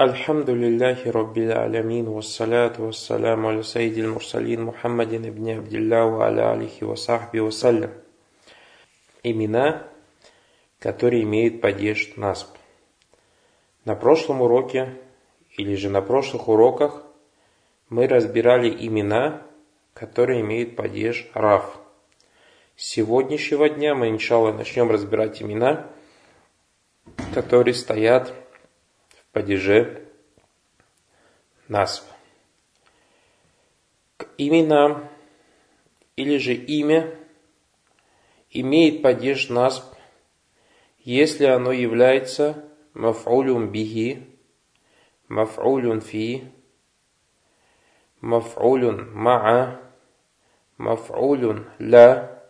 الحمد لله رب العالمين والصلاة والسلام على سيد المرسلين محمد بن عبد الله وعلى آله وصحبه وسلم. Имена, которые имеют падеж насб. На прошлом уроке, или же на прошлых уроках, мы разбирали имена, которые имеют падеж раф. С сегодняшнего дня мы, иншалла, начнем разбирать имена, которые стоят падеже насб. К именам или же имя имеет падеж насб, если оно является маф'улюн бихи, маф'улюн фи, маф'улюн ма'a, маф'улюн ла,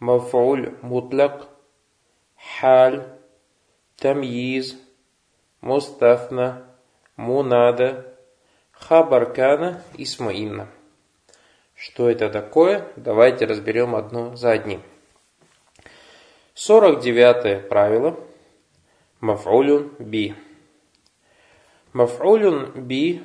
маф'уль мутлак, халь, тамйиз – мустафна, мунада, хабаркана, исмаинна. Что это такое? Давайте разберем одно за одним. 49 правило. Маф'улюн би. Маф'улюн би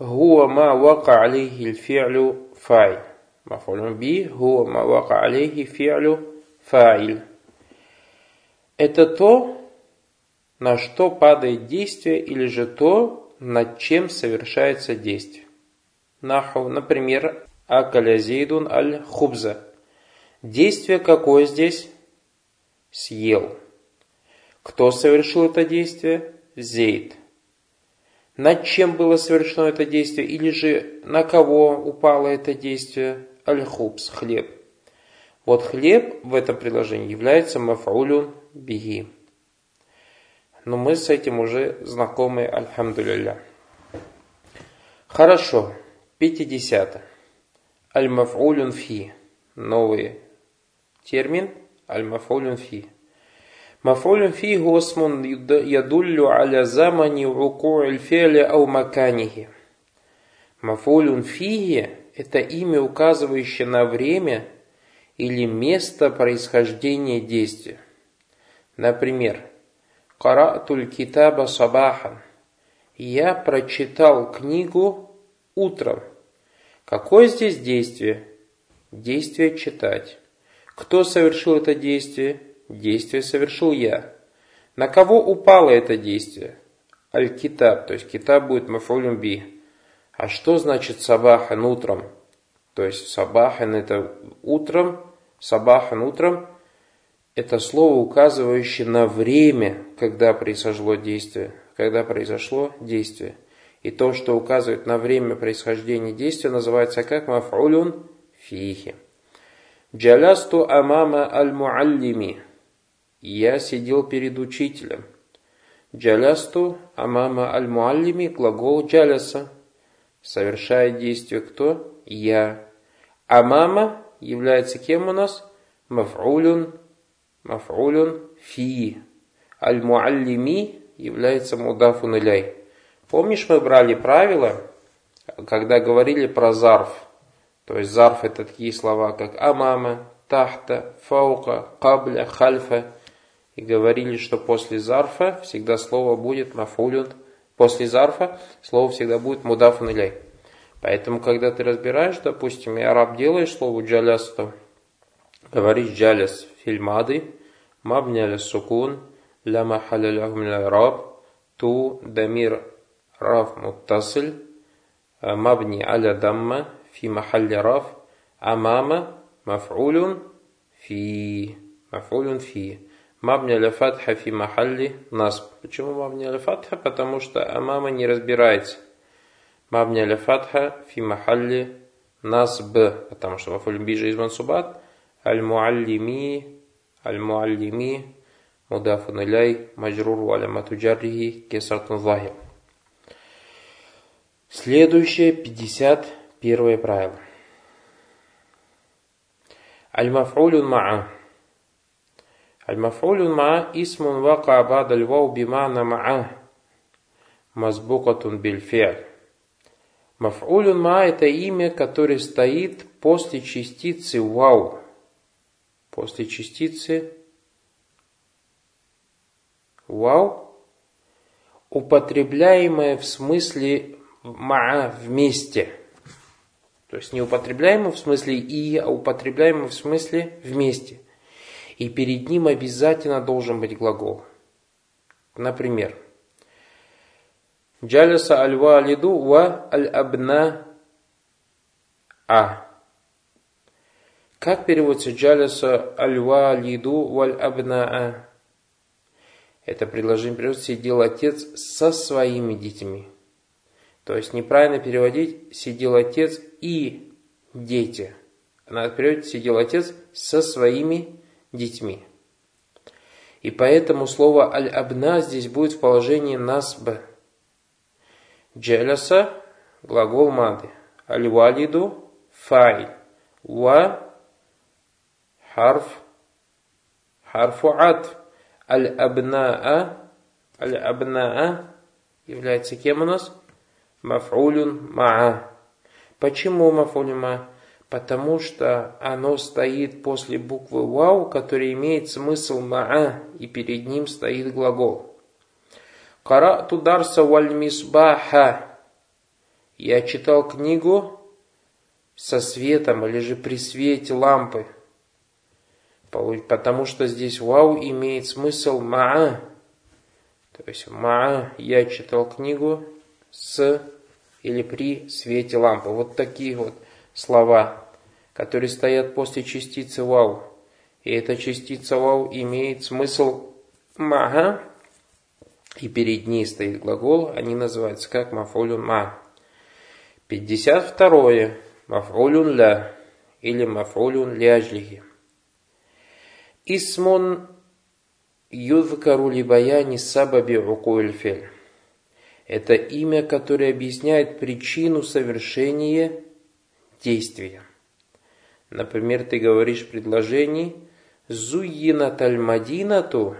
هو ما وقع عليه الفعل فاعل مفعول به هو ما وقع عليه فعل فاعل Это то, на что падает действие или же то, над чем совершается действие. Наху, например, акаля зейдун аль хубза. Действие какое здесь? Съел. Кто совершил это действие? Зейд. Над чем было совершено это действие? Или же на кого упало это действие? Аль-хубс, хлеб. Вот хлеб в этом предложении является мафаулюн биги но мы с этим уже знакомы, альхамдулилля. Хорошо, 50. Аль-маф'улюн фи. Новый термин. Аль-маф'улюн фи. Маф'улюн фи госмун ядуллю аля замани руку'иль альфеля ау маканихи. Мафулюн фиги – это имя, указывающее на время или место происхождения действия. Например, Каратуль китаба сабахан. Я прочитал книгу утром. Какое здесь действие? Действие читать. Кто совершил это действие? Действие совершил я. На кого упало это действие? Аль-Китаб, то есть китаб будет мафулюм би. А что значит сабахан утром? То есть сабахан это утром, сабахан утром это слово, указывающее на время, когда произошло действие. Когда произошло действие. И то, что указывает на время происхождения действия, называется как маф'улюн фихи. Джалясту амама аль-муаллими. Я сидел перед учителем. Джалясту амама аль-муаллими, глагол джаляса. Совершает действие кто? Я. Амама является кем у нас? Маф'улюн маф'улюн фи. Аль-муаллими является мудафун иляй. Помнишь, мы брали правила, когда говорили про зарф. То есть зарф это такие слова, как амама, тахта, фаука, кабля, хальфа. И говорили, что после зарфа всегда слово будет мафулюн. После зарфа слово всегда будет мудафун иляй. Поэтому, когда ты разбираешь, допустим, и араб делаешь слово джаляс, то говоришь джаляс фильмады, мабни аля сукун, ля махаля лаху мин раб, ту дамир раф муттасиль, мабни аля дамма, фи махалли раф, амама маф'улюн фи, маф'улюн фи. Мабни аля фатха фи махалли насб. Почему мабни аля фатха? Потому что амама не разбирается. Мабни аля фатха фи махалли насб. Потому что маф'улюн бижа из мансубат. Аль-муаллими Аль-Муаллими, Мудафун Иляй, Маджрур Валямату Джаррихи, Кесартун Захир. Следующее, 51 правило. Аль-Маф'улюн Ма'a. Аль-Маф'улюн Ма'a исмун вака бад аль-вау бимана Ма'a. Мазбукатун бильфиаль. Маф'улюн Ма'a это имя, которое стоит после частицы вау после частицы вау, употребляемое в смысле ма вместе. То есть не употребляемое в смысле и, а употребляемое в смысле вместе. И перед ним обязательно должен быть глагол. Например, Джалиса аль-валиду ва аль-абна а. Как переводится джалиса аль-валиду валь абнаа? Это предложение переводится «сидел отец со своими детьми». То есть неправильно переводить «сидел отец и дети». Надо переводить «сидел отец со своими детьми». И поэтому слово аль-абна здесь будет в положении насб. Джаляса – глагол мады. Аль-валиду – файль. Ва – харф, харфу атф. Аль-абнаа, является кем у нас? Маф'улюн маа. Почему маф'улюн маа? Потому что оно стоит после буквы вау, которая имеет смысл маа, и перед ним стоит глагол. Карату дарса валь мисбаха. Я читал книгу со светом или же при свете лампы. Потому что здесь вау имеет смысл маа. То есть маа я читал книгу с или при свете лампы. Вот такие вот слова, которые стоят после частицы вау. И эта частица вау имеет смысл мага, и перед ней стоит глагол, они называются как мафулюн ма. 52. Мафулюн ля или мафулюн ляжлихи. Исмон юдкару либаяни сабаби укуэль фель. Это имя, которое объясняет причину совершения действия. Например, ты говоришь в предложении «Зуйина тальмадинату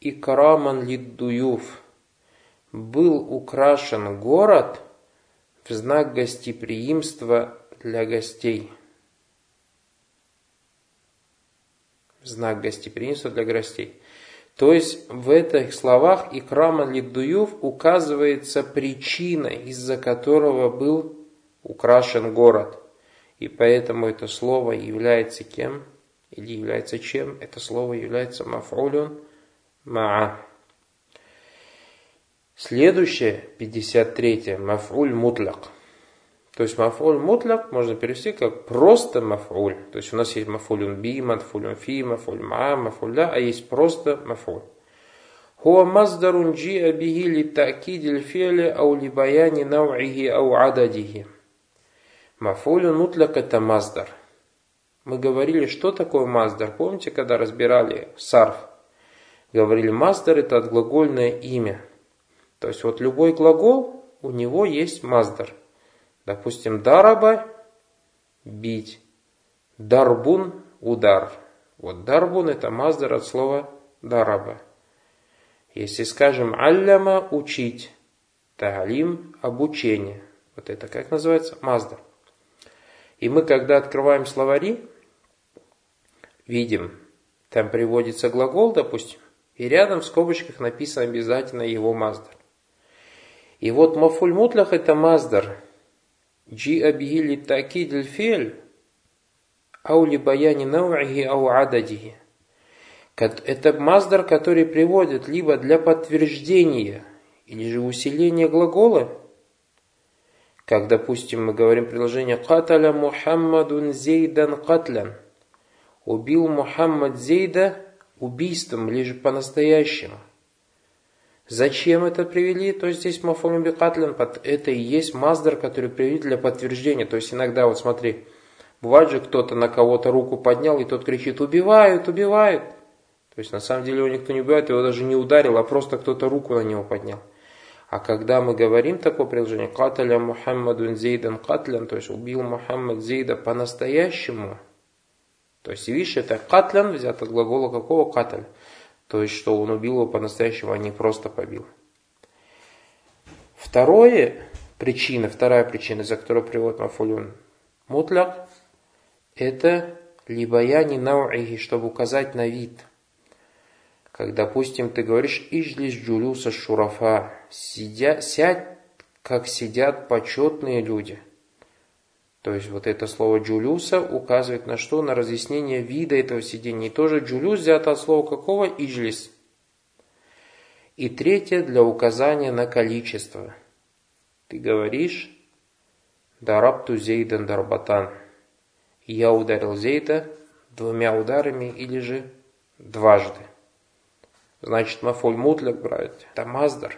и караман лиддуюв» был украшен город в знак гостеприимства для гостей. Знак гостеприимства для гостей. То есть в этих словах икрама лидуюв указывается причина, из-за которого был украшен город. И поэтому это слово является кем? Или является чем? Это слово является мафулюн маа. Следующее, 53 мафуль мутляк. То есть мафуль мутляк можно перевести как просто мафуль. То есть у нас есть мафулюн би, мафулюн фи, мафуль ма, мафуль ля, а есть просто мафуль. هو مصدر جيء به للتأكيد الفعل أو لبيان نوعه أو عدده. Мафулюн мутляк это маздар. Мы говорили, что такое маздар. Помните, когда разбирали сарф? Говорили, маздар это отглагольное имя. То есть вот любой глагол, у него есть маздар. Допустим, дараба – бить. Дарбун – удар. Вот дарбун – это маздар от слова дараба. Если скажем алляма – учить. Таалим – обучение. Вот это как называется? Маздар. И мы, когда открываем словари, видим, там приводится глагол, допустим, и рядом в скобочках написано обязательно его маздар. И вот мафуль мутлах это маздар – جيء به للتأكيد الفعل أو لبيان نوعه أو عدده. Это маздар, который приводит либо для подтверждения или же усиления глагола, как, допустим, мы говорим предложение «Каталя Мухаммадун Зейдан Катлян» «Убил Мухаммад Зейда убийством, лишь по-настоящему». Зачем это привели? То есть здесь мафулин бикатлин, это и есть маздар, который привели для подтверждения. То есть иногда, вот смотри, бывает же кто-то на кого-то руку поднял, и тот кричит, убивают, убивают. То есть на самом деле его никто не убивает, его даже не ударил, а просто кто-то руку на него поднял. А когда мы говорим такое предложение, каталя Мухаммаду Зейдан катлян, то есть убил Мухаммад Зейда по-настоящему, то есть видишь, это катлян взято от глагола какого каталь. То есть, что он убил его по-настоящему, а не просто побил. Второе причина, вторая причина, за которую приводит Мафулюн Мутляк, это либо я не науихи, чтобы указать на вид. Как, допустим, ты говоришь «Ижлис джулюса шурафа» сидя, «Сядь, как сидят почетные люди». То есть вот это слово джулюса указывает на что? На разъяснение вида этого сидения. И тоже джулюс взято от слова какого? Иджлис. И третье для указания на количество. Ты говоришь Дарабту Зейдан Дарбатан. Я ударил Зейда двумя ударами или же дважды. Значит, мафоль мутляк, брать, это маздар,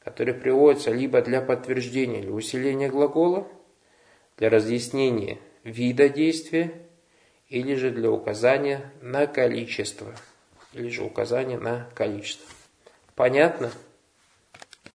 который приводится либо для подтверждения или усиления глагола, для разъяснения вида действия, или же для указания на количество, или же указания на количество. Понятно?